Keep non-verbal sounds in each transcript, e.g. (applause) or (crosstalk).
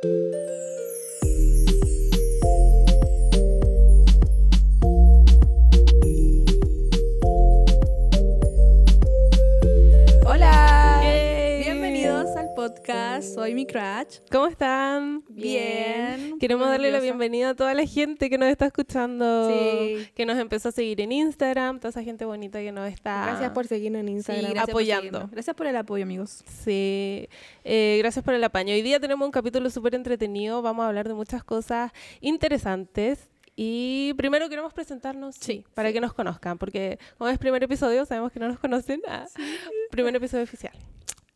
Hola. Podcast. Soy mi crush. ¿Cómo están? Bien. Queremos darle la Nerviosa. bienvenida a toda la gente que nos está escuchando, Sí. que nos empezó a seguir en Instagram, toda esa gente bonita que nos está Gracias por seguirnos en Instagram. gracias por apoyando. seguirnos. Gracias por el apoyo, amigos. Sí, eh, gracias por el apaño. Hoy día tenemos un capítulo súper entretenido, vamos a hablar de muchas cosas interesantes. Y primero queremos presentarnos, sí, Sí, para que nos conozcan, porque como es primer episodio, sabemos que no nos conocen. Ah, Primer episodio oficial.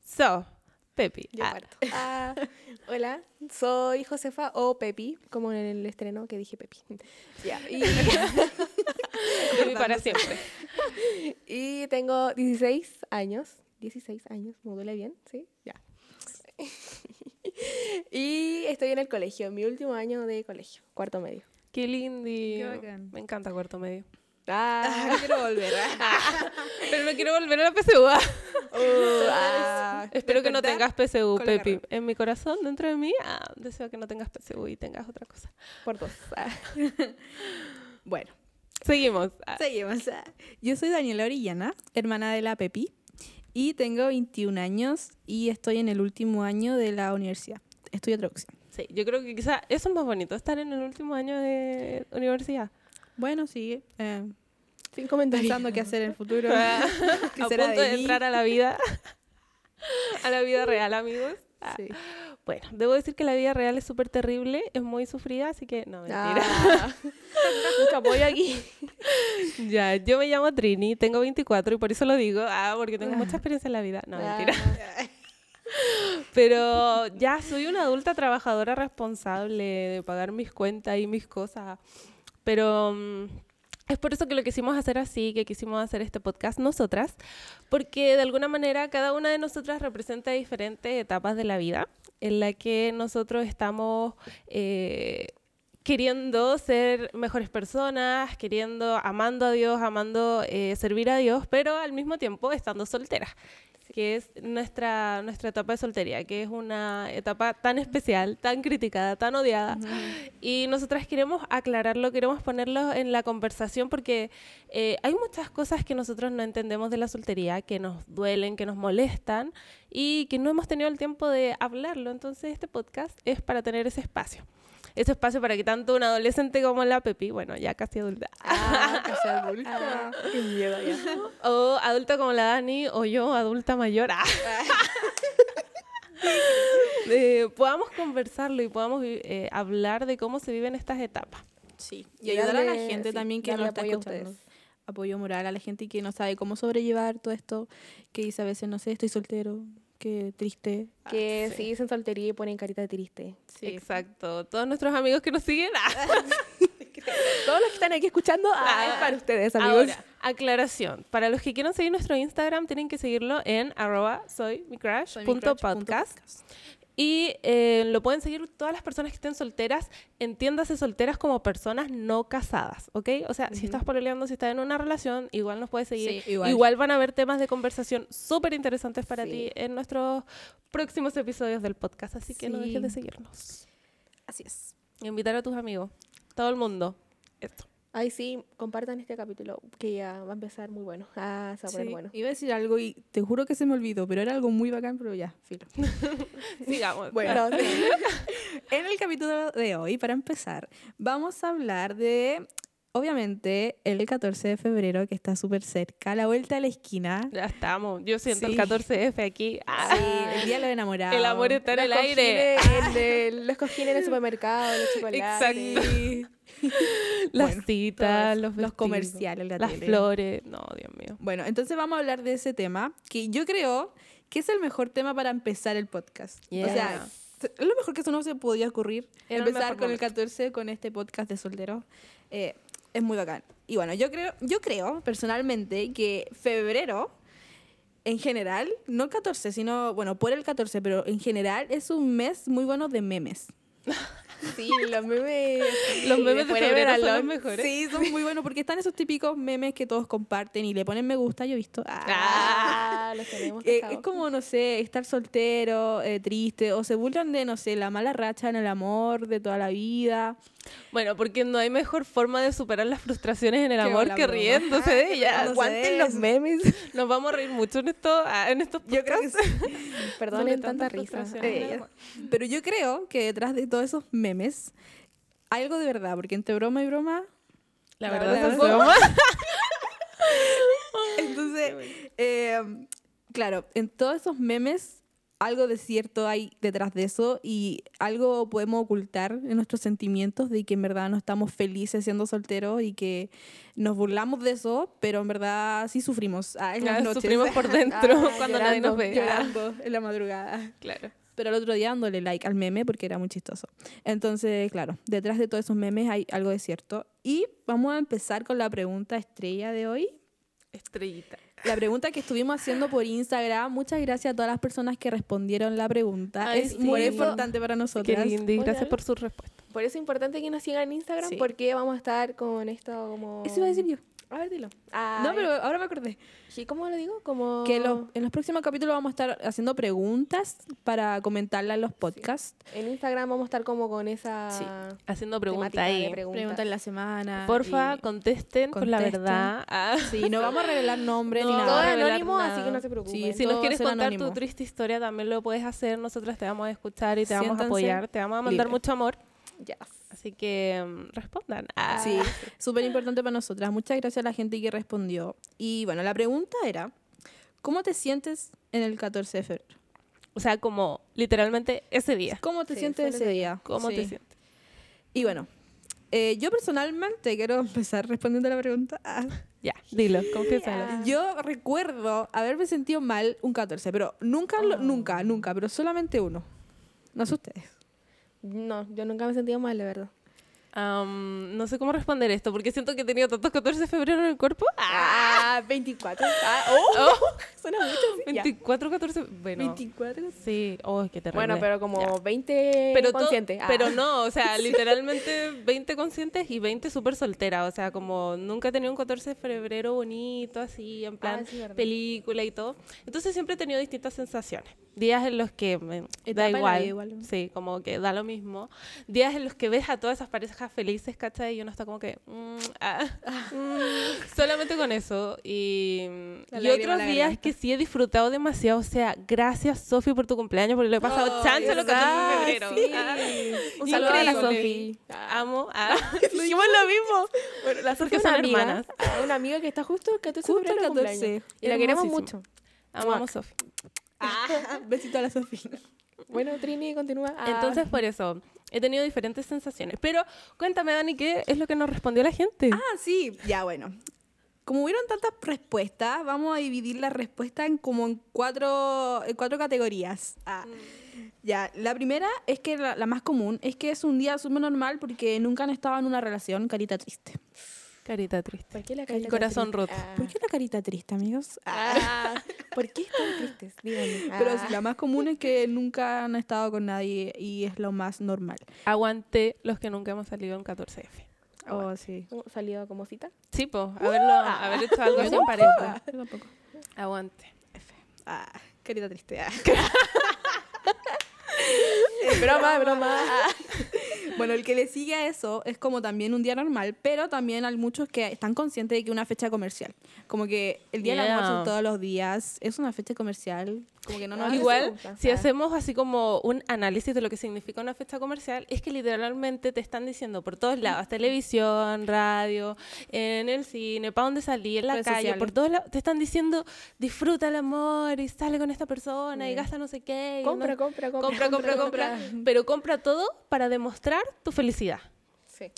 So, Pepi. Yo ah, parto. (laughs) Ah, hola, soy Josefa o Pepi, como en el estreno que dije Pepi. (laughs) Ya, y, (laughs) Pepi para siempre. y tengo 16 años. 16 años, module bien, ¿sí? Ya. y estoy en el colegio, mi último año de colegio, cuarto medio. Qué bacán. Me encanta cuarto medio. Ah, quiero volver. (laughs) (laughs) Pero no quiero volver a la PSU. ah. (laughs) ah, Espero que no tengas PSU, Pepi. En mi corazón, dentro de mí, ah, deseo que no tengas PSU y tengas otra cosa. por dos. Ah. bueno, Seguimos. Ah, seguimos. Yo soy Daniela Orellana, hermana de la Pepi, y tengo 21 años y estoy en el último año de la universidad. Estudio traducción. Sí, yo creo que quizá eso es más bonito, estar en el último año de universidad. Bueno, sí. eh, Sin comentarios. pensando qué hacer en el futuro. (laughs) a (laughs) ¿Qué punto será de, de entrar a la vida. (laughs) a la vida real, amigos. Ah, Sí. Bueno, debo decir que la vida real es súper terrible, es muy sufrida, así que no, mentira. Ah, mucho apoyo aquí. Ya, yo me llamo Trini, tengo 24 y por eso lo digo, ah, porque tengo mucha experiencia en la vida. No, mentira. Ah, Pero ya soy una adulta trabajadora responsable de pagar mis cuentas y mis cosas. Pero mm, es por eso que lo quisimos hacer así, que quisimos hacer este podcast nosotras, porque de alguna manera cada una de nosotras representa diferentes etapas de la vida en la que nosotros estamos... eh, queriendo ser mejores personas, queriendo, amando a Dios, amando eh, servir a Dios, pero al mismo tiempo estando solteras, que es nuestra, nuestra etapa de soltería, que es una etapa tan especial, tan criticada, tan odiada. Y nosotras queremos aclararlo, queremos ponerlo en la conversación porque eh, hay muchas cosas que nosotros no entendemos de la soltería, que nos duelen, que nos molestan y que no hemos tenido el tiempo de hablarlo. Entonces este podcast es para tener ese espacio. Ese espacio para que tanto un adolescente como la Pepi, bueno, ya casi adulta, Ah, (laughs) casi adulta. Qué miedo ya. o adulta como la Dani, o yo, adulta mayor, ah, (laughs) eh, podamos conversarlo y podamos eh, hablar de cómo se viven estas etapas. Sí, Y ayudar a la gente sí, también que nos está escuchando. ustedes. Apoyo moral a la gente que no sabe cómo sobrellevar todo esto, que dice a veces, no sé, estoy soltero, qué triste. Que sí. sí. dicen soltería y ponen carita de triste. Sí. Exacto. Todos nuestros amigos que nos siguen. ah, (laughs) Todos los que están aquí escuchando, ah, es para ustedes, amigos. Ahora, aclaración. Para los que quieran seguir nuestro Instagram, tienen que seguirlo en arroba soy mi crush Soy Y eh, lo pueden seguir todas las personas que estén solteras, entiéndase solteras como personas no casadas, ¿ok? O sea, si estás pololeando, si estás en una relación, igual nos puedes seguir. Sí, igual. van a haber temas de conversación súper interesantes para Sí. ti en nuestros próximos episodios del podcast, así que no dejes de seguirnos. Así es. Invitar a tus amigos, todo el mundo. Esto. Ay, sí, compartan este capítulo que ya va a empezar muy bueno. Ah, se va a poner Sí, bueno. Iba a decir algo y te juro que se me olvidó, pero era algo muy bacán, pero ya, filo. (laughs) Sigamos. Bueno. No, (laughs) sí. En el capítulo de hoy, para empezar, vamos a hablar de, obviamente, el 14 de febrero, que está súper cerca, la vuelta a la esquina. Ya estamos. Yo siento el Sí. 14F aquí. Ah, Sí, el día de los enamorados. el amor está en Los el aire. en el- (laughs) los cojines en el supermercado, los chocolates. Sí. (laughs) Las Bueno, citas, los, los comerciales, la las tele. flores. No, Dios mío. Bueno, entonces vamos a hablar de ese tema, que yo creo que es el mejor tema para empezar el podcast. O sea, es lo mejor que eso no se podía ocurrir. Era empezar con el momento. 14 con este podcast de soltero. Eh, es muy bacán. Y bueno, yo creo, yo creo personalmente que febrero, en general, no el 14, sino, bueno, por el 14, pero en general es un mes muy bueno de memes. (laughs) Sí, los memes. Los memes de febrero son los mejores. Sí, son muy buenos porque están esos típicos memes que todos comparten y le ponen me gusta, yo he visto. Ah, Ah, los tenemos. Eh, es como, no sé, estar soltero, eh, triste, o se burlan de, no sé, la mala racha en el amor de toda la vida. Bueno, porque no hay mejor forma de superar las frustraciones en el amor que broma. riéndose de ellas. (laughs) Aguanten los memes. (laughs) Nos vamos a reír mucho en, esto, ah, en estos Yo creo que podcasts. sí. (laughs) Perdonen tanta risa. frustraciones en el Eh. Pero yo creo que detrás de todos esos memes algo de verdad, porque entre broma y broma, La La verdad, verdad es broma. Entonces, eh, claro, en todos esos memes algo de cierto hay detrás de eso y algo podemos ocultar en nuestros sentimientos de que en verdad no estamos felices siendo solteros y que nos burlamos de eso, pero en verdad sí sufrimos ah, en las Ah, noches. Sufrimos por (laughs) dentro Ah, cuando nadie nos llorando, ve. llorando en la madrugada. Claro. Pero el otro día dándole like al meme porque era muy chistoso. Entonces, claro, detrás de todos esos memes hay algo de cierto. Y vamos a empezar con la pregunta estrella de hoy. Estrellita. La pregunta que estuvimos haciendo por Instagram, muchas gracias a todas las personas que respondieron la pregunta. Ay, es sí. muy eso- importante para Qué nosotras. lindo y gracias por su respuesta. Por eso es importante que nos sigan en Instagram Sí. porque vamos a estar con esto como... Eso iba a decir yo. A ver, dilo. No, Ay, pero ahora me acordé. ¿sí, ¿Cómo lo digo? Como... Que los- en los próximos capítulos vamos a estar haciendo preguntas para comentarlas en los podcasts. En Instagram vamos a estar como con esa... Sí. Haciendo preguntas ahí. preguntas. En la semana. Porfa, y- contesten, con la verdad. Ah. Sí, no vamos a revelar nombres ni No, Todo nada. revelar anónimo, así nada. que no se preocupen. Sí, Si nos todo quieres contar anónimo. tu triste historia, también lo puedes hacer. Nosotras te vamos a escuchar y te vamos a Siéntanse apoyar. Te vamos a mandar libres. mucho amor. Yes. Así que mm, respondan. Ah. Sí, (laughs) súper importante para nosotras. Muchas gracias a la gente que respondió. Y bueno, la pregunta era, ¿cómo te sientes en el 14 de febrero? O sea, como literalmente ese día. ¿Cómo te Sí, sientes ese día? ¿Cómo te Sí. sientes? Y bueno, eh, yo personalmente quiero empezar respondiendo a la pregunta. Ah, (laughs) Ya, dilo, confiésalo. Ah. Yo recuerdo haberme sentido mal un 14, pero nunca, lo- nunca, nunca, pero solamente uno. No sé ustedes. No, yo nunca me he sentido mal, de verdad. Am, no sé cómo responder esto, porque siento que he tenido tantos 14 de febrero en el cuerpo. Ah, (laughs) 24. Ah, oh, (laughs) suena mucho. sí, ya. 24, 14, bueno. 24. Sí, oh, qué terrible. Bueno, pero como Ya. 20 pero conscientes. Ah. Pero no, o sea, (laughs) literalmente 20 conscientes y 20 súper soltera. O sea, como nunca he tenido un 14 de febrero bonito, así, en plan Ah, sí, película y todo. Entonces siempre he tenido distintas sensaciones. Días en los que me da igual, igual. Sí, como que da lo mismo. Días en los que ves a todas esas parejas felices, ¿cachai? Y uno está como que. mm, ah, mm, solamente con eso. Y, La y lágrima en otros días que sí he disfrutado demasiado. O sea, graas Sofi por tu cumpleaños, porque lo he pasado Oh, chancho 14 de ¿verdad? febrero. Sí. Ah, Un saludo a la. Sofi. Amo. Ah, (laughs) dijimos (laughs) lo mismo. Bueno, la Sofi es una son amiga, hermanas. ah, una amiga que está justo el 14 de febrero 14. cumpleaños. Y la queremos mucho. Amamos Sofi. Ah, (laughs) besito a la Sofía. Bueno, Trini, continúa. Ah, Entonces, por eso, he tenido diferentes sensaciones. Pero cuéntame, Dani, ¿qué es lo que nos respondió la gente? Ah, sí, ya bueno. Como hubieron tantas respuestas, vamos a dividir la respuesta en como en cuatro, en cuatro categorías. Ah, Ya, la primera es que la, la más común es que es un día súper normal porque nunca han estado en una relación carita triste. Carita triste. ¿Por qué la El carita corazón triste? roto. Ah. ¿Por qué la carita triste, amigos? Ah, (laughs) ¿Por qué están tristes? Díganme. Pero Ah. sí, la más común es que nunca han estado con nadie y es lo más normal. Aguanté los que nunca hemos salido en 14F. Oh, sí. ¿Cómo ¿Salido como cita? Sí, pues, haberlo, haber hecho algo en pareja. Yo tampoco. Aguante. Ah, carita triste. ah. (laughs) (laughs) broma, broma. Bueno, el que le sigue a eso es como también un día normal, pero también hay muchos que están conscientes de que una fecha comercial. Como que el día del Yeah. almuerzo todos los días es una fecha comercial. Como que no nos Ah, Igual, gusta. si Ah. hacemos así como un análisis de lo que significa una fecha comercial, es que literalmente te están diciendo por todos lados, televisión, radio, en el cine, para dónde salir, en la Redes calle, sociales. por todos lados, te están diciendo disfruta el amor y sale con esta persona y gasta no sé qué. Compra, no- compra, compra. compra, compra, compra, pero compra todo para demostrar tu felicidad. Sí.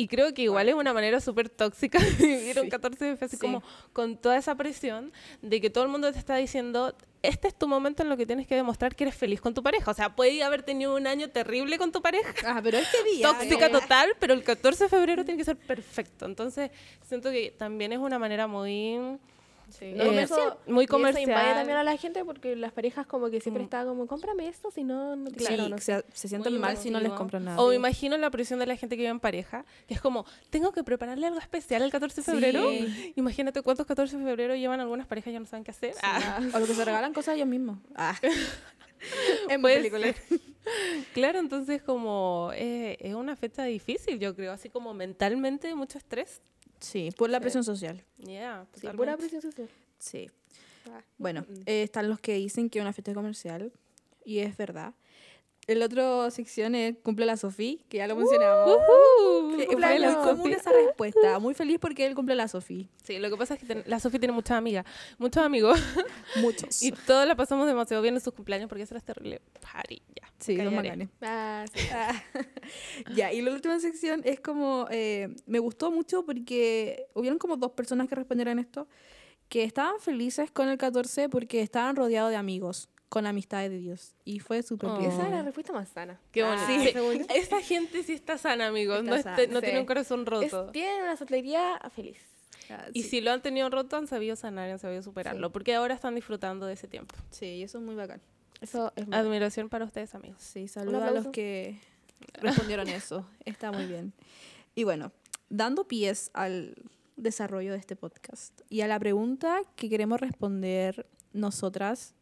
Y creo que igual es una manera súper tóxica de vivir un 14 de fe, así Sí. como con toda esa presión de que todo el mundo te está diciendo, este es tu momento en lo que tienes que demostrar que eres feliz con tu pareja. O sea, puede haber tenido un año terrible con tu pareja, Ah, pero este (laughs) día. tóxica eh, total, pero el 14 de febrero tiene que ser perfecto. Entonces, siento que también es una manera muy Sí. No, Eh, eso- muy y eso invade comercial. también a la gente porque las parejas como que siempre Mm. está como, cómprame esto, si no, no te Sí, quiero, no se, se sienten Muy mal si no les compran nada. O me imagino la presión de la gente que vive en pareja, que es como, tengo que prepararle algo especial el 14 de febrero. Sí. Imagínate cuántos 14 de febrero llevan algunas parejas y ya no saben qué hacer. Ah, O lo que se regalan cosas ellos mismos. Ah. (laughs) (laughs) en puede película. ser. (laughs) claro, entonces como eh, es una fecha difícil, yo creo, así como mentalmente mucho estrés. Sí, por la presión social. Yeah, Sí, pura totalmente. presión social. Sí. Ah. Bueno, eh, están los que dicen que es una fiesta comercial y es verdad. El otro sección es cumple la Sofía, que ya lo mencionamos. Ujú. Que fue cumpleaños, muy común esa respuesta. Muy feliz porque él cumple la Sofía. Sí, lo que pasa es que ten- la Sofía tiene muchas amigas, muchos amigos, (laughs) Muchos. y todos la pasamos demasiado bien en sus cumpleaños porque eso es terrible party, ya. sí, los macanes. Ah, sí. (laughs) Ya, y la última sección es como, eh, me gustó mucho porque hubieron como dos personas que respondieron esto, que estaban felices con el 14 porque estaban rodeados de amigos, con amistades de Dios. Y fue súper Oh. bien. Esa es la respuesta más sana. Qué Ah, bonito. Sí. según yo. (laughs) Esa gente sí está sana, amigos. Está no este- sana, no sí. tiene un corazón Es- roto. tienen una soltería feliz. Ah, Y sí. si lo han tenido roto, han sabido sanar, y han sabido superarlo. Porque ahora están disfrutando de ese tiempo. Sí, eso es muy bacán. Eso es muy Admiración para ustedes, amigos. Sí, saludos a los que respondieron eso. (laughs) Está muy bien. Y bueno, dando pies al desarrollo de este podcast y a la pregunta que queremos responder nosotras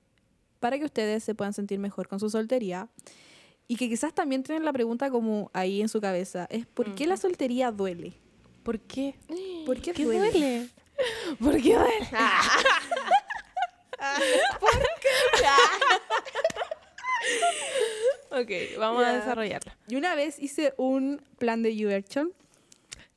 para que ustedes se puedan sentir mejor con su soltería y que quizás también tienen la pregunta como ahí en su cabeza, es ¿por qué la soltería duele? ¿Por qué? ¿Por qué, ¿Qué duele? duele? (laughs) ¿Por qué duele? (laughs) (laughs) ok, vamos a desarrollarla. Y una vez hice un plan de YouVersion.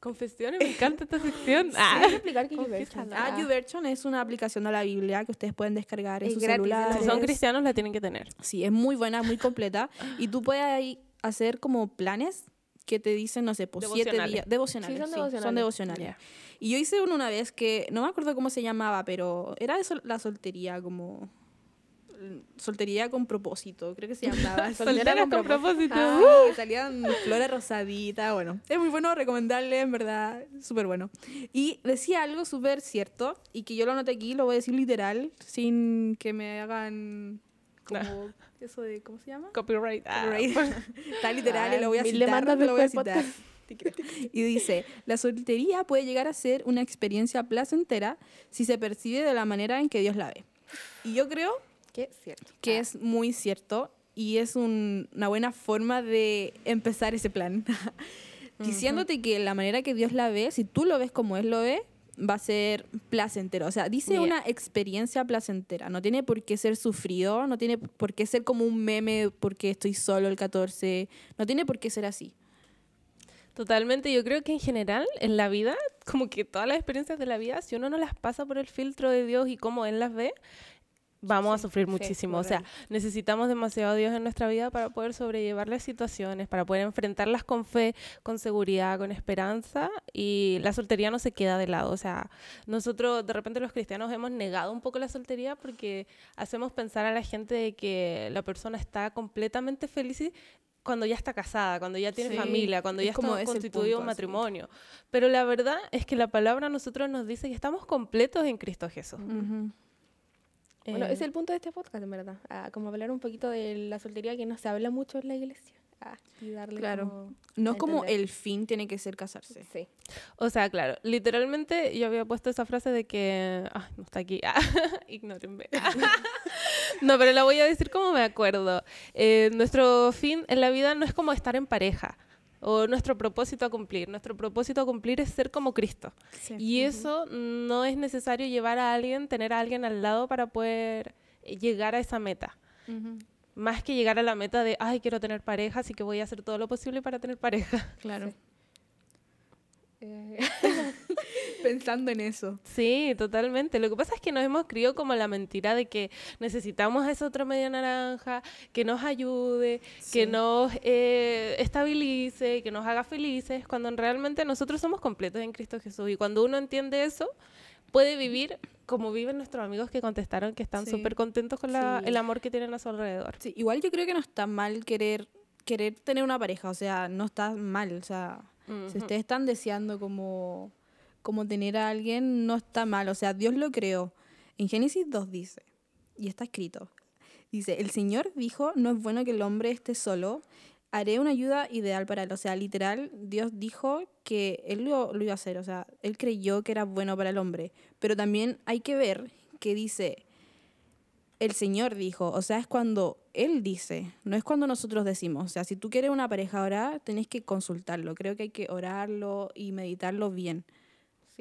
Confesiones, me encanta esta sección. (laughs) ¿Puedes Ah. explicar es Confiésalo. YouVersion? Ah, YouVersion es una aplicación de la Biblia que ustedes pueden descargar en Es sus gratis, celulares. Si son cristianos, la tienen que tener. Sí, es muy buena, muy completa. y tú puedes ahí hacer como planes que te dicen, no sé, pues siete días. Devocionales. Sí, son sí, devocionales. son devocionales. Y yo hice uno una vez que no me acuerdo cómo se llamaba, pero era de sol- la soltería, como. Soltería con propósito, creo que se llamaba. (laughs) Soltera con propósito. Ah, salían flores rosaditas, bueno. Es muy bueno recomendarle, en verdad, súper bueno. Y decía algo súper cierto, y que yo lo anoté aquí, lo voy a decir literal, sin que me hagan como eso de, ¿cómo se llama? Copyright. Ah. Copyright. (laughs) Está literal y lo voy a Mil citar. Lo voy a citar. (laughs) Y dice, la soltería puede llegar a ser una experiencia placentera si se percibe de la manera en que Dios la ve. Y yo creo Que es cierto. que Ah, es muy cierto y es un- una buena forma de empezar ese plan. (laughs) Diciéndote que la manera que Dios la ve, si tú lo ves como Él lo ve, va a ser placentero. O sea, dice Yeah. una experiencia placentera. No tiene por qué ser sufrido, no tiene por qué ser como un meme porque estoy solo el 14. No tiene por qué ser así. Totalmente, yo creo que en general en la vida, como que todas las experiencias de la vida, si uno no las pasa por el filtro de Dios y cómo Él las ve, vamos a sufrir sí, muchísimo. o sea, necesitamos demasiado a Dios en nuestra vida para poder sobrellevar las situaciones, para poder enfrentarlas con fe, con seguridad, con esperanza. Y la soltería no se queda de lado. O sea, nosotros de repente los cristianos hemos negado un poco la soltería porque hacemos pensar a la gente de que la persona está completamente feliz y- cuando ya está casada, cuando ya tiene Sí, familia, cuando es ya como está constituido punto, un matrimonio. Pero la verdad es que la palabra a nosotros nos dice que estamos completos en Cristo Jesús. Bueno, Eh, es el punto de este podcast, en verdad. Ah, como hablar un poquito de la soltería que no se habla mucho en la iglesia. Ah, y darle Claro. como No como el fin tiene que ser casarse. Sí. O sea, claro, literalmente yo había puesto esa frase de que... Ah, no está aquí. (laughs) Ignórenme. (laughs) no, pero la voy a decir como me acuerdo. Eh, nuestro fin en la vida no es como estar en pareja o nuestro propósito a cumplir. Nuestro propósito a cumplir es ser como Cristo. Y eso no es necesario llevar a alguien, tener a alguien al lado para poder eh, llegar a esa meta. Más que llegar a la meta de, ay, quiero tener pareja, así que voy a hacer todo lo posible para tener pareja. Claro. Sí. Eh, (laughs) (laughs) Pensando en eso. Sí, totalmente. Lo que pasa es que nos hemos criado como la mentira de que necesitamos a esa otra media naranja, que nos ayude, que nos eh, estabilice, que nos haga felices, cuando en realmente nosotros somos completos en Cristo Jesús. Y cuando uno entiende eso, puede vivir como viven nuestros amigos que contestaron que están Sí. súper contentos con la- Sí. el amor que tienen a su alrededor. Sí, igual yo creo que no está mal querer querer tener una pareja, o sea, no está mal, o sea, si ustedes están deseando como como tener a alguien, no está mal, o sea, Dios lo creó. En Génesis 2 dice, y está escrito, dice, el Señor dijo, no es bueno que el hombre esté solo, haré una ayuda ideal para él. O sea, literal, Dios dijo que él lo, lo iba a hacer, o sea, él creyó que era bueno para el hombre, pero también hay que ver que dice, el Señor dijo, o sea, es cuando Él dice, no es cuando nosotros decimos. O sea, si tú quieres una pareja ahora, tenés que consultarlo. Creo que hay que orarlo y meditarlo bien.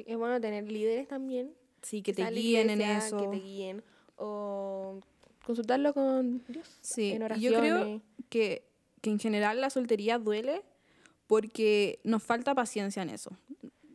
Sí, es bueno tener líderes también. Sí, que te guíen en eso. Que te guíen. O consultarlo con Dios. Sí, en yo creo que, que en general la soltería duele porque nos falta paciencia en eso.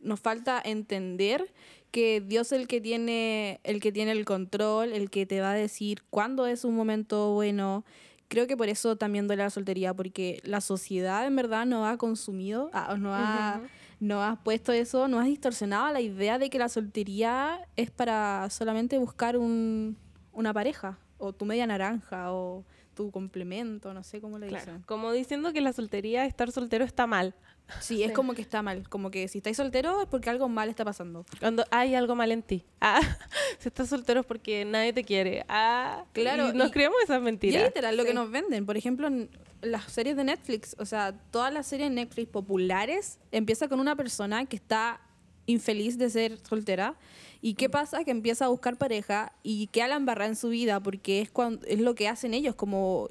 Nos falta entender que Dios es el que tiene el que tiene el control, el que te va a decir cuándo es un momento bueno. Creo que por eso también duele la soltería, porque la sociedad en verdad nos ha consumido, ah, nos, ha, nos ha puesto eso, nos ha distorsionado la idea de que la soltería es para solamente buscar un, una pareja, o tu media naranja, o tu complemento, no sé cómo le Claro, dicen. Como diciendo que la soltería, estar soltero está mal. Sí, es como que está mal, como que si estáis soltero es porque algo mal está pasando. Cuando hay algo mal en ti. Ah, (laughs) si estás soltero es porque nadie te quiere. Ah, Claro, y nos y- creemos esas Y es mentiras. literal lo que nos venden. Por ejemplo, en las series de Netflix, o sea, todas las series de Netflix populares empieza con una persona que está infeliz de ser soltera. ¿Y qué pasa? Que empieza a buscar pareja y queda la embarrada en su vida porque es, cuando, es lo que hacen ellos, como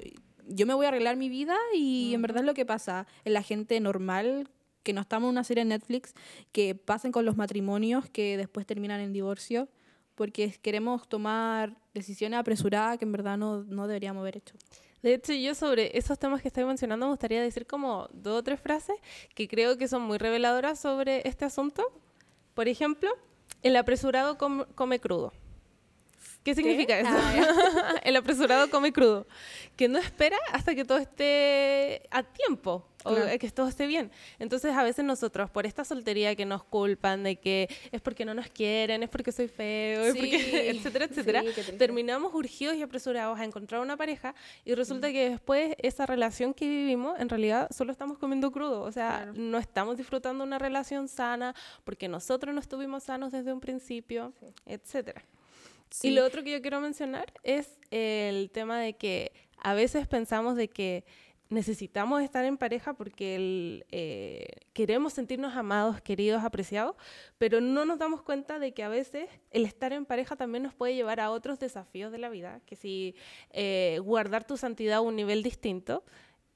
yo me voy a arreglar mi vida y en verdad es lo que pasa en la gente normal que no estamos en una serie de Netflix, que pasen con los matrimonios que después terminan en divorcio porque queremos tomar decisiones apresuradas que en verdad no, no deberíamos haber hecho. De hecho, yo sobre esos temas que estoy mencionando me gustaría decir como dos o tres frases que creo que son muy reveladoras sobre este asunto. Por ejemplo, el apresurado com- come crudo. ¿Qué significa eso? (laughs) el apresurado come crudo. Que no espera hasta que todo esté a tiempo o Claro. que todo esté bien. Entonces, a veces nosotros, por esta soltería que nos culpan de que es porque no nos quieren, es porque soy feo, es porque, Sí. etcétera, (laughs) etcétera, Sí, terminamos urgidos y apresurados a encontrar una pareja y resulta que después esa relación que vivimos, en realidad solo estamos comiendo crudo. O sea, Claro. no estamos disfrutando una relación sana porque nosotros no estuvimos sanos desde un principio, etcétera. Sí. Y lo otro que yo quiero mencionar es el tema de que a veces pensamos de que necesitamos estar en pareja porque eh, queremos sentirnos amados, queridos, apreciados, pero no nos damos cuenta de que a veces el estar en pareja también nos puede llevar a otros desafíos de la vida, que si eh, guardar tu santidad a un nivel distinto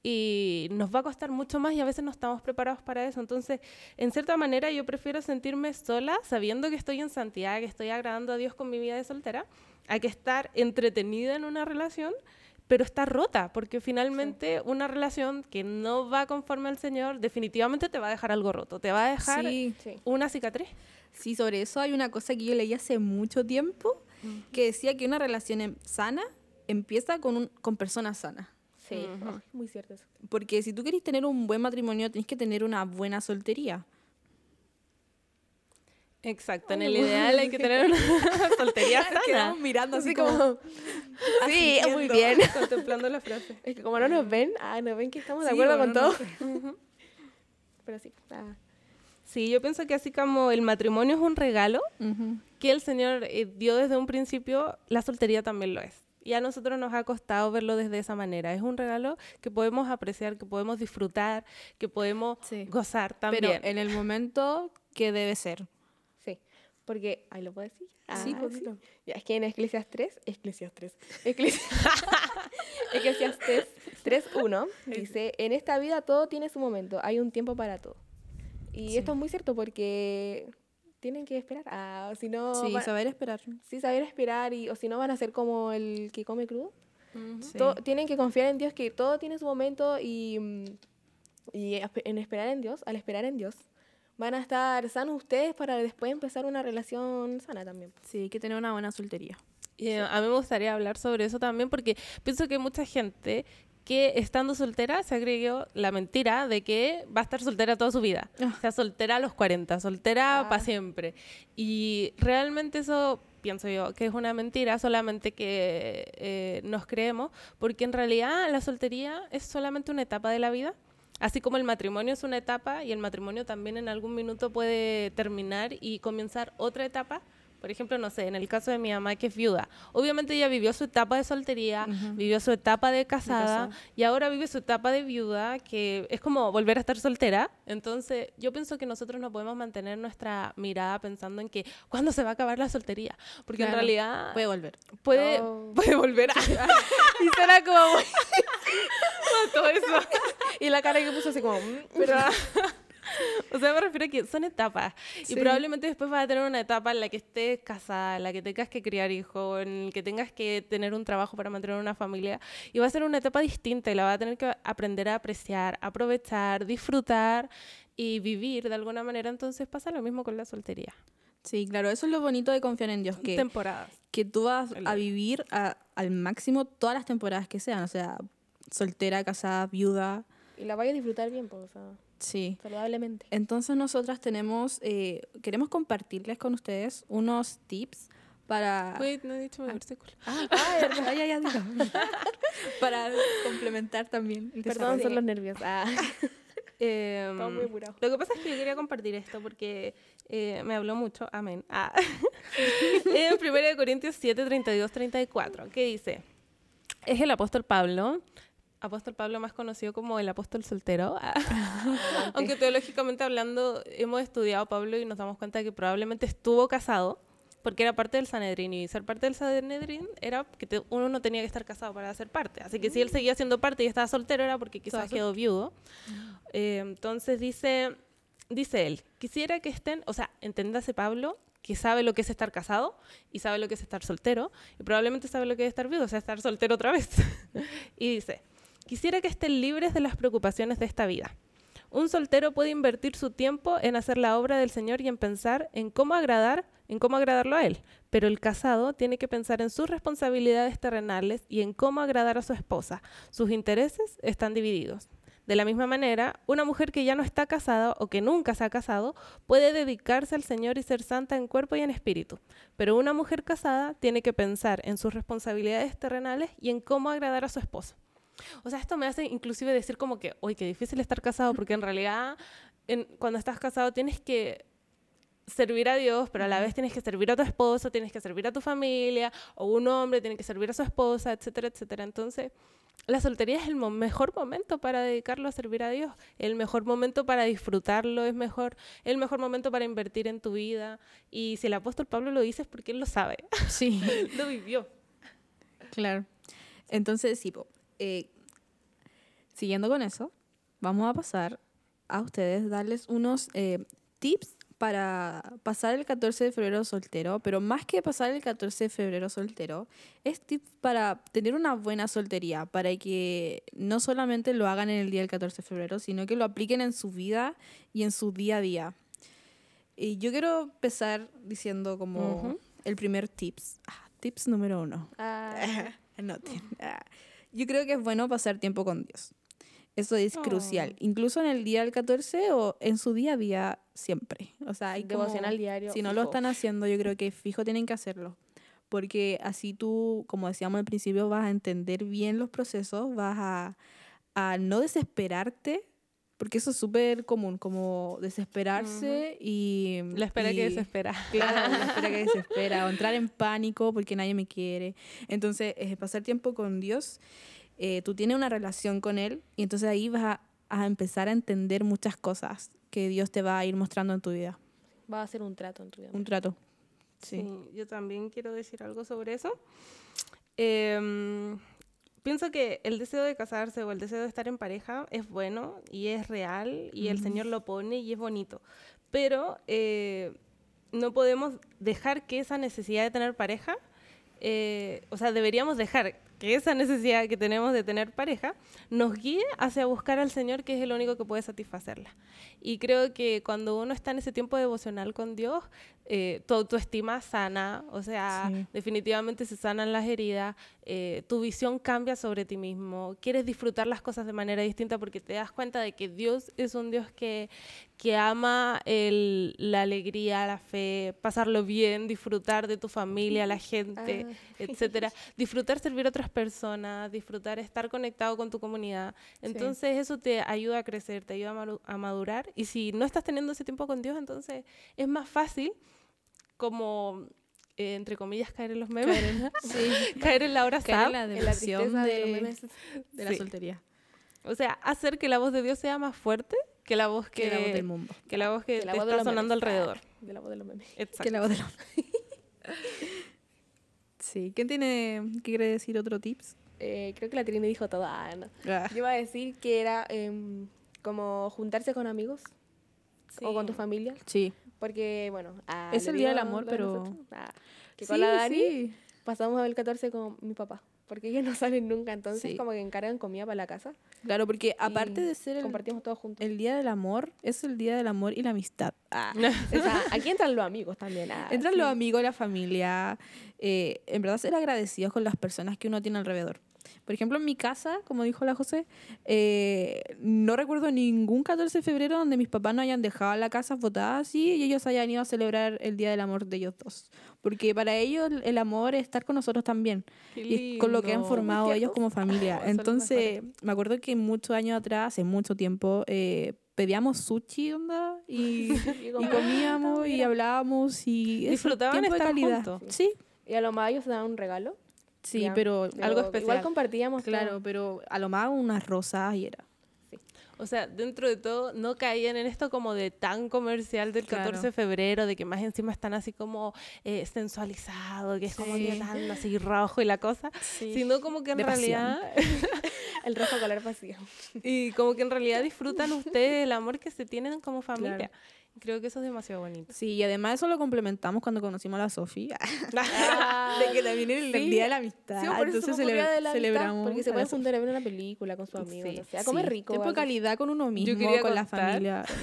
y nos va a costar mucho más y a veces no estamos preparados para eso. Entonces, en cierta manera, yo prefiero sentirme sola sabiendo que estoy en santidad, que estoy agradando a Dios con mi vida de soltera, a que estar entretenida en una relación, pero está rota, porque finalmente una relación que no va conforme al Señor definitivamente te va a dejar algo roto, te va a dejar Sí, Sí. una cicatriz. sí, sobre eso hay una cosa que yo leí hace mucho tiempo que decía que una relación em- sana empieza con, un- con personas sanas. Sí, Ujú. oh, muy cierto eso. Porque si tú querés tener un buen matrimonio, tenés que tener una buena soltería. Exacto, en el (laughs) ideal hay que tener una (laughs) (laughs) soltería sana. Quedamos mirando Así como... Sí, muy bien. Contemplando la frase. Es que como no nos ven, ah, nos ven que estamos de acuerdo con no todo. Pero sí. ah. Sí, yo pienso que así como el matrimonio es un regalo que el Señor eh, dio desde un principio, la soltería también lo es. Y a nosotros nos ha costado verlo desde esa manera. Es un regalo que podemos apreciar, que podemos disfrutar, que podemos Sí. gozar Pero también. en el momento que debe ser. Sí, porque, ay, ¿lo puedo decir? Sí, Ah, pues, dilo. Ya, es que en Eclesiastes 3, Eclesiastes 3, (laughs) Eclesiastes, Eclesiastes 3.1 dice, en esta vida todo tiene su momento, hay un tiempo para todo. Y Sí. esto es muy cierto porque tienen que esperar, ah, o si no, sí, va- saber esperar. sí, saber esperar, y, o si no van a ser como el que come crudo. Sí. To- tienen que confiar en Dios que todo tiene su momento y, mm, y en esperar en Dios, al esperar en Dios, van a estar sanos ustedes para después empezar una relación sana también. Sí, hay que tener una buena soltería. Y, eh, a mí me gustaría hablar sobre eso también porque pienso que hay mucha gente que estando soltera se agregó la mentira de que va a estar soltera toda su vida. Ah. O sea, soltera a los 40, soltera Ah. para siempre. Y realmente eso pienso yo que es una mentira, solamente que eh, nos creemos, porque en realidad la soltería es solamente una etapa de la vida. Así como el matrimonio es una etapa y el matrimonio también en algún minuto puede terminar y comenzar otra etapa, Por ejemplo, no sé, en el caso de mi mamá que es viuda, obviamente ella vivió su etapa de soltería, vivió su etapa de casada y ahora vive su etapa de viuda, que es como volver a estar soltera. Entonces, yo pienso que nosotros no podemos mantener nuestra mirada pensando en que cuándo se va a acabar la soltería, porque en Claro. realidad Puede volver. puede, Oh. puede volver a... (laughs) Y será como... (laughs) todo eso. y la cara que puso así como... mm, Pero, (laughs) o sea, me refiero a que son etapas. Sí. Y probablemente después vas a tener una etapa en la que estés casada, en la que tengas que criar hijos, en la que tengas que tener un trabajo para mantener una familia. Y va a ser una etapa distinta y la vas a tener que aprender a apreciar, aprovechar, disfrutar y vivir de alguna manera. Entonces pasa lo mismo con la soltería. Sí, claro, eso es lo bonito de confiar en Dios, que, Temporadas. que tú vas a vivir a- al máximo todas las temporadas que sean, o sea, soltera, casada, viuda, Y la vaya a disfrutar bien, pues, o sea, sí. saludablemente. Entonces nosotras tenemos, eh, queremos compartirles con ustedes unos tips para... Wait, no he dicho mi versículo. Ah, ah, (laughs) verdad, ya, ya, dilo. (laughs) para complementar también. el Perdón, son los nervios. Ah, (laughs) muy apurado. Lo que pasa es que yo quería compartir esto porque eh, me habló mucho. Amén. Ah. en 1 Corintios 7, 32, 34, que dice, es el apóstol Pablo, apóstol Pablo más conocido como el apóstol soltero. (laughs) Ah. Aunque teológicamente hablando hemos estudiado a Pablo y nos damos cuenta de que probablemente estuvo casado porque era parte del Sanedrín y ser parte del Sanedrín era que te- uno no tenía que estar casado para ser parte. Así que si él seguía siendo parte y estaba soltero era porque quizás quedó viudo. Eh, entonces dice, dice él, quisiera que estén, o sea, enténdase Pablo que sabe lo que es estar casado y sabe lo que es estar soltero y probablemente sabe lo que es estar viudo, o sea, estar soltero otra vez. (laughs) y dice, quisiera que estén libres de las preocupaciones de esta vida. Un soltero puede invertir su tiempo en hacer la obra del Señor y en pensar en cómo agradar, en cómo agradarlo a él, pero el casado tiene que pensar en sus responsabilidades terrenales y en cómo agradar a su esposa. Sus intereses están divididos. De la misma manera, una mujer que ya no está casada o que nunca se ha casado puede dedicarse al Señor y ser santa en cuerpo y en espíritu, pero una mujer casada tiene que pensar en sus responsabilidades terrenales y en cómo agradar a su esposo. O sea, esto me hace inclusive decir como que, uy, qué difícil estar casado, porque en realidad en- cuando estás casado tienes que servir a Dios, pero a la vez tienes que servir a tu esposo, tienes que servir a tu familia, o un hombre tiene que servir a su esposa, etcétera, etcétera. Entonces, la soltería es el mo- mejor momento para dedicarlo a servir a Dios, el mejor momento para disfrutarlo, es mejor, el mejor momento para invertir en tu vida. Y si el apóstol Pablo lo dice es porque él lo sabe, Sí, (laughs) lo vivió. claro. Entonces, sí, eh, siguiendo con eso, vamos a pasar a ustedes, darles unos eh, tips para pasar el 14 de febrero soltero, pero más que pasar el 14 de febrero soltero, es tips para tener una buena soltería, para que no solamente lo hagan en el día del 14 de febrero, sino que lo apliquen en su vida y en su día a día. Y yo quiero empezar diciendo como Ujú. el primer tips. Ah, tips número uno. Ah, (laughs) Anoten. Ah. Yo creo que es bueno pasar tiempo con Dios. Eso es Oh. crucial. Incluso en el día del 14 o en su día a día, siempre. O sea, hay como- devocional diario. Si no lo fijo. están haciendo, yo creo que fijo tienen que hacerlo. Porque así tú, como decíamos al principio, vas a entender bien los procesos, vas a, a no desesperarte, porque eso es súper común, como desesperarse y... La espera que y- desespera. Claro, la espera que (laughs) desespera, o entrar en pánico porque nadie me quiere. Entonces, eh, pasar tiempo con Dios, eh, tú tienes una relación con Él y entonces ahí vas a, a empezar a entender muchas cosas que Dios te va a ir mostrando en tu vida. Va a ser un trato en tu vida. Un trato. Sí. Sí. yo también quiero decir algo sobre eso. Em, pienso que el deseo de casarse o el deseo de estar en pareja es bueno y es real y el Señor lo pone y es bonito. Pero eh, no podemos dejar que esa necesidad de tener pareja, eh, o sea, deberíamos dejar que esa necesidad que tenemos de tener pareja nos guíe hacia buscar al Señor, que es el único que puede satisfacerla. Y creo que cuando uno está en ese tiempo devocional con Dios, eh, tu autoestima sana, o sea, Sí. definitivamente se sanan las heridas, eh, tu visión cambia sobre ti mismo, quieres disfrutar las cosas de manera distinta porque te das cuenta de que Dios es un Dios que, que ama el- la alegría, la fe, pasarlo bien, disfrutar de tu familia, la gente, Ah. (laughs) etcétera, disfrutar servir a otras personas, disfrutar estar conectado con tu comunidad. Entonces eso te ayuda a crecer, te ayuda a madurar y si no estás teniendo ese tiempo con Dios, entonces es más fácil como eh, entre comillas, caer en los memes. Caer en, (laughs) sí, caer en la hora caer en la En la de, de, los memes de la Sí. soltería. O sea, hacer que la voz de Dios sea más fuerte que la voz que, Que la voz del mundo. que la voz que de la te voz de está los sonando memes. alrededor. Ah, De la voz de los memes. Exacto. Que la voz del mundo. (laughs) sí. ¿Quién tiene, qué quiere decir otro tips? Eh, creo que la Trini dijo todo. Ah, no. Ah. Yo iba a decir que era em, como juntarse con amigos o con tu Sí. familia. Sí. Porque, bueno. ah, Es el Día del Amor, pero-. Ah, que Sí, con la Dani sí. pasamos el 14 con mi papá. Porque ellos (laughs) no salen nunca. Entonces, Sí. como que encargan comida para la casa. Claro, porque aparte de ser el, Compartimos todos juntos. el Día del Amor, es el Día del Amor y la amistad. Ah, (laughs) o sea, aquí entran los amigos también. ah, Entran sí. los amigos, la familia. eh, en verdad, ser agradecidos con las personas que uno tiene alrededor. Por ejemplo, en mi casa, como dijo la José, eh, no recuerdo ningún 14 de febrero donde mis papás no hayan dejado la casa botada así y ellos hayan ido a celebrar el Día del Amor de ellos dos. Porque para ellos el- amor es estar con nosotros también. Y con lo que han formado ellos como familia. Oh, Entonces, me acuerdo que muchos años atrás, hace mucho tiempo, eh, pedíamos sushi, onda, y, (laughs) Y comíamos "Ah, y mira". hablábamos y Disfrutaban estar calidad. juntos. Sí, Y a lo más ellos se daban un regalo. Sí, pero, pero algo Igual especial. compartíamos. claro, todo. pero a lo más unas rosas y era. O sea, dentro de todo, no caían en esto como de tan comercial del 14 Claro. de febrero, de que más encima están así como eh, sensualizado, que es como Sí. que tan así rojo y la cosa, sino como que en De realidad, (laughs) El rojo color vacío. (laughs) y como que en realidad disfrutan ustedes el amor que se tienen como familia. Claro. Creo que eso es demasiado bonito. Sí, y además eso lo complementamos cuando conocimos a la Sofía. (laughs) Ah, de que también es el sí. Día de la Amistad. Sí, por eso entonces celebra- la amistad, celebramos. Porque se Sofía. juntar a ver una película con sus amigos, Sí, no sé, a comer rico. Tiempo de calidad con uno mismo, quería con la familia. (laughs)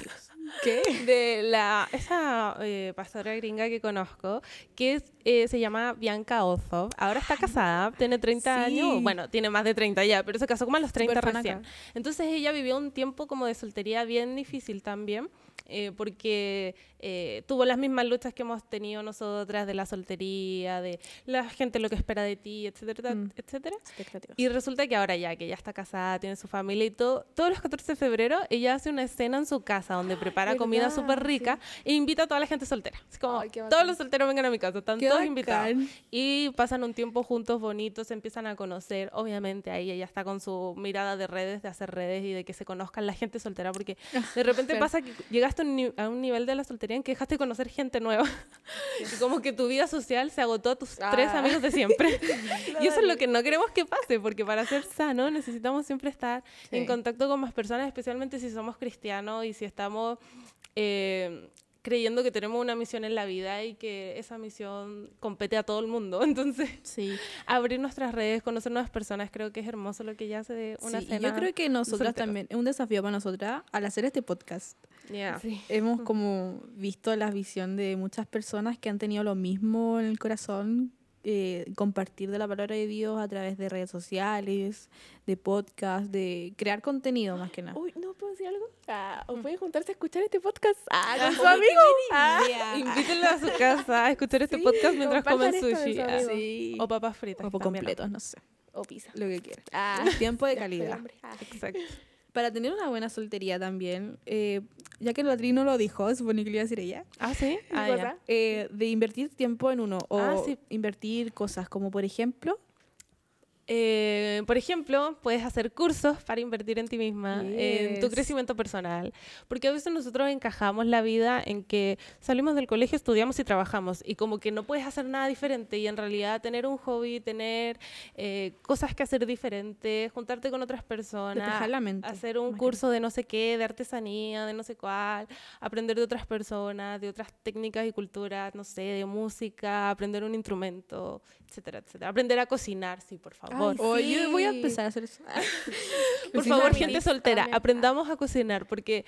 ¿Qué? de la esa eh, pastora gringa que conozco que es, eh, se llama Bianca Ozo ahora está casada tiene 30 Sí. años bueno tiene más de 30 ya pero se casó como a los 30 Súper recién fanaca. entonces ella vivió un tiempo como de soltería bien difícil también eh, porque eh, tuvo las mismas luchas que hemos tenido nosotras de la soltería de la gente lo que espera de ti etcétera Mm. etcétera y resulta que ahora ya, que ya está casada, tiene su familia y todo, todos los 14 de febrero ella hace una escena en su casa donde prepara comida súper rica e invita a toda la gente soltera. Es como, Ay, todos los solteros vengan a mi casa, están Qué todos bacán. invitados. Y pasan un tiempo juntos, bonitos, se empiezan a conocer. Obviamente ahí ella está con su mirada de redes, de hacer redes y de que se conozcan la gente soltera, porque de repente pasa que llegaste a un, nivel de la soltería en que dejaste de conocer gente nueva. (laughs) y como que tu vida social se agotó a tus tres Ah. amigos de siempre. (laughs) y eso es lo que no queremos que pase, porque para ser sano necesitamos siempre estar en Sí. contacto con más personas, especialmente si somos cristianos y si estamos eh, creyendo que tenemos una misión en la vida y que esa misión compete a todo el mundo. (laughs) Entonces, Sí. abrir nuestras redes, conocer nuevas personas, creo que es hermoso lo que ya hace una Sí, cena. yo creo que nosotras también, es un desafío para nosotras al hacer este podcast. Yeah. Sí. Hemos (laughs) como visto la visión de muchas personas que han tenido lo mismo en el corazón, eh, compartir de la palabra de Dios a través de redes sociales, de podcast, de crear contenido más que nada. Uy, ¿no puedo decir algo? Ah, o pueden juntarse a escuchar este podcast ah, con su amigo. Ah. Invítenlo a su casa a escuchar este Sí, podcast mientras comen sushi. su ah. Sí. O papas fritas. O completos, no sé. o pizza. Lo que quieras. Ah, Tiempo de calidad. Ah. Exacto. Para tener una buena soltería también, eh, ya que la Tri no lo dijo, (laughs) supone que le iba a decir ella, Ah, sí. ¿Qué Ah, eh, de invertir tiempo en uno o Ah, sí. invertir cosas como por ejemplo Eh, por ejemplo, puedes hacer cursos para invertir en ti misma, en tu crecimiento personal, porque a veces nosotros encajamos la vida en que salimos del colegio, estudiamos y trabajamos, y como que no puedes hacer nada diferente, y en realidad tener un hobby, tener eh, cosas que hacer diferentes, juntarte con otras personas, Despejar la mente, hacer un curso de no sé qué, de artesanía, de no sé cuál, aprender de otras personas, de otras técnicas y culturas, no sé, de música, aprender un instrumento, etcétera, etcétera. Aprender a cocinar, sí, por favor. Ay, yo voy a empezar a hacer eso. (laughs) Por Cocinar favor, gente soltera, aprendamos a cocinar porque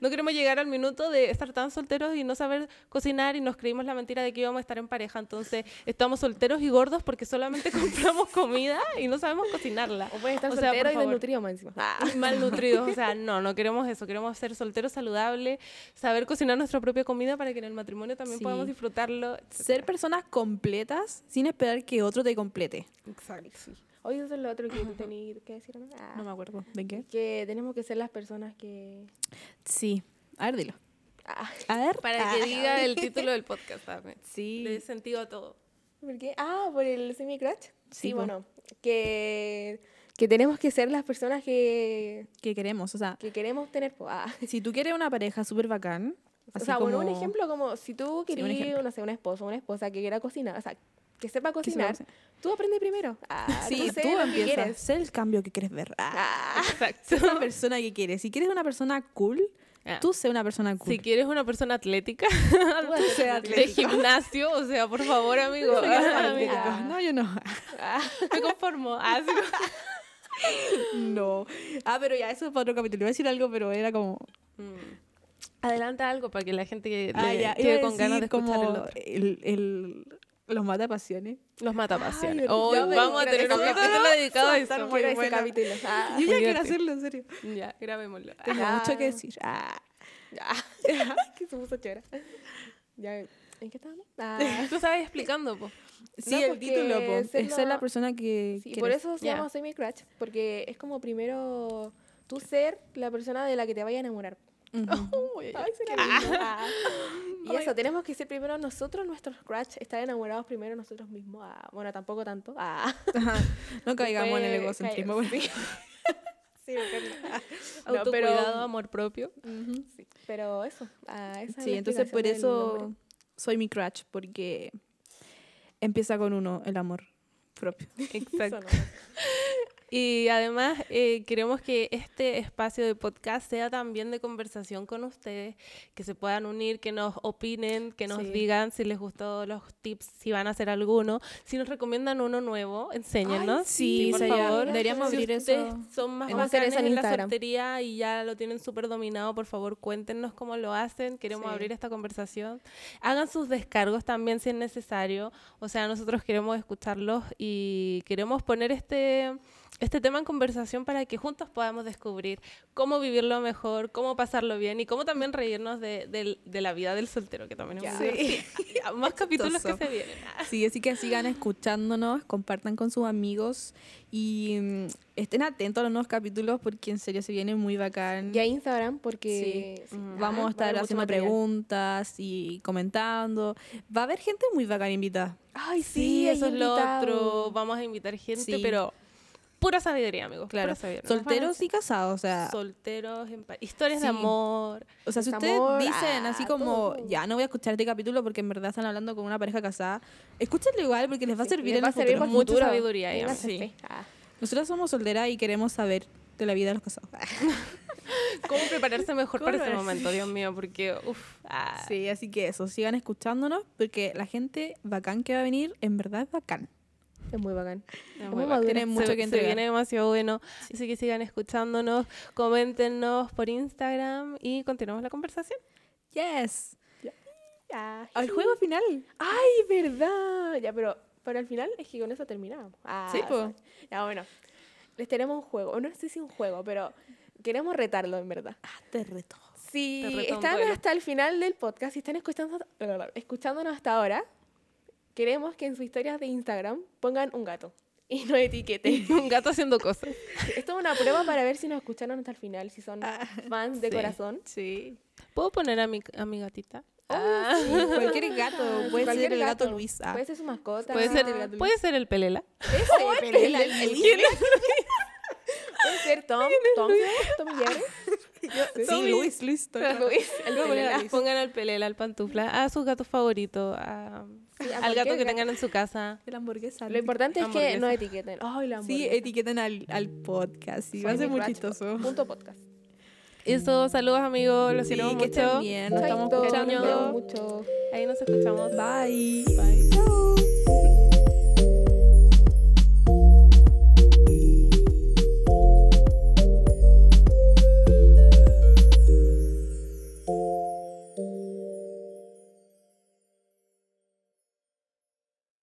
no queremos llegar al minuto de estar tan solteros y no saber cocinar y nos creímos la mentira de que íbamos a estar en pareja. Entonces, estamos solteros y gordos porque solamente (laughs) compramos comida y no sabemos cocinarla. O pueden estar O sea, solteros y favor. desnutridos más encima. Ah. (laughs) O sea, no, no queremos eso, queremos ser solteros saludables, saber cocinar nuestra propia comida para que en el matrimonio también Sí. podamos disfrutarlo. Ser etcétera. personas completas sin esperar que otro te complete. Exacto. Oye, eso es lo otro que tú (laughs) tenías que decir, ¿no? Ah, No me acuerdo. ¿De qué? Que tenemos que ser las personas que... Sí. A ver, dilo. Ah, A ver. Para ah, que diga el título del podcast. Sí. Le dé sentido a todo. ¿Por qué? Ah, por el semi-crush. Sí, Sí, bueno. Que, que tenemos que ser las personas que, que queremos, o sea, que queremos tener. Ah. si tú quieres una pareja súper bacán, O sea, bueno, un como- ejemplo como si tú querías, ejemplo. no sé, un esposo, una esposa que quiera cocinar, o sea, que sepa que sepa cocinar, tú aprende primero. Ah, Sí, sé tú lo que empiezas. quieres. Sé el cambio que quieres ver. Ah, Ah, Exacto. sé esa persona que quieres. Si quieres una persona cool, Ah. tú sé una persona cool. Si quieres una persona atlética, tú sé (laughs) sé de gimnasio, o sea, por favor, amigo. Tú sé eres Ah. No, yo no. Ah, Me conformo. Ah, sí. (laughs) No. Ah, pero ya, eso es para otro capítulo. Iba a decir algo, pero era como. Mm. Adelanta algo para que la gente que Ah, le ya. quede con ganas de escuchar el como otro. el, el- los mata pasiones. Los matapasiones. Hoy me vamos a tener un (laughs) capítulo dedicado a eso. Quiero ese bueno. capítulo. Ah, (laughs) Yo ya quiero hacerlo, en serio. Ya, grabémoslo. Tengo Ah. mucho que decir. Ah. ya. (laughs) que se puso chora. Ya, ¿en qué estábamos? Ah, Tú estabas explicando, po. Sí, No, el título, po. Es ser la la- persona que sí, por eso se Ya. llama Semi Crush, porque es como primero tú ser la persona de la que te vaya a enamorar. (laughs) Ah. (laughs) Y eso, tenemos que ser primero nosotros, nuestros crush, estar enamorados primero nosotros mismos. Ah, bueno, tampoco tanto. Ah. (laughs) No caigamos en el egocentrismo. bueno. Sí, porque- No, Autocuidado, pero- amor propio. Sí, pero eso. esa es Sí, entonces por eso soy mi crush, porque empieza con uno, el amor propio. Exacto. Y además eh, queremos que este espacio de podcast sea también de conversación con ustedes, que se puedan unir, que nos opinen, que nos Sí. digan si les gustó los tips, si van a hacer alguno, si nos recomiendan uno nuevo, enséñennos. Ay, sí, por favor. deberíamos si abrir ustedes eso son más bacanes en en la soltería y ya lo tienen súper dominado, por favor cuéntenos cómo lo hacen, queremos Sí. abrir esta conversación. Hagan sus descargos también si es necesario, o sea, nosotros queremos escucharlos y queremos poner este, este tema en conversación para que juntos podamos descubrir cómo vivirlo mejor, cómo pasarlo bien y cómo también reírnos de, la vida del soltero, que también es muy. Ya, Más (laughs) capítulos que se vienen. (laughs) Sí, así que sigan escuchándonos, compartan con sus amigos y mm, estén atentos a los nuevos capítulos porque en serio se viene muy bacán. Y a Instagram, porque sí, ah, Vamos va a estar haciendo preguntas y comentando. Va a haber gente muy bacana invitada. Ay, Sí, sí, eso es lo otro. Vamos a invitar gente, Sí. pero pura sabiduría, amigos. Claro, sabiduría. Solteros y casados, o sea, solteros, en historias de Sí. amor. o sea, si ustedes Desamor, dicen así ah, como, todo, ya no voy a escuchar este capítulo porque en verdad están hablando con una pareja casada, escúchenlo igual porque les va a Sí, servir en va el servir futuro. Mucha sabiduría sí. Ah. Nosotros somos solteras y queremos saber de la vida de los casados. (laughs) ¿Cómo prepararse mejor para ese momento, Dios mío? Porque, uff, ah, Sí, así que eso, sigan escuchándonos porque la gente bacán que va a venir en verdad es bacán. Es muy bacán. es muy bacán. Tienen mucho se, que se entregar. viene demasiado bueno. Así que sigan escuchándonos, coméntenos por Instagram y continuamos la conversación. Yes. Ah, Al juego final. Ay, verdad. Ya, pero para el final es que con eso terminamos. Ah, Sí, sorry. Ya, bueno. Les tenemos un juego. No sé si un juego, pero queremos retarlo en verdad. Ah, te reto. Si Te reto están hasta el final del podcast, si están escuchando, escuchándonos hasta ahora, queremos que en sus historias de Instagram pongan un gato y no etiqueten. (laughs) Un gato haciendo cosas. (laughs) Esto es una prueba para ver si nos escucharon hasta el final, si son Ah, fans de sí. corazón. Sí. ¿Puedo poner a mi, a mi gatita? Ah, cualquier (laughs) gato. Puede Cualquier ser el gato Luis. Ah. Puede ser su mascota. Puede sí, ser, el gato puede ser el pelela. Ese, pero el- el- el- Puede ser Tom, Tom, Tom Jerry. Sí, Luis, Luis. claro. Luis, el pelela. Luis. Pongan al pelela, al pantufla, a sus gatos favoritos, a- Sí, al gato que tengan en su casa. De la hamburguesa. Lo importante es que no etiqueten. Ay, la Sí, etiqueten al, al podcast. Sí, va a ser muy chistoso. Punto podcast. Eso, saludos amigos, los Sí, queremos que estén mucho. bien. Nos estamos Chaito, escuchando. los veo mucho. Ahí nos escuchamos. Bye. Bye. Chao.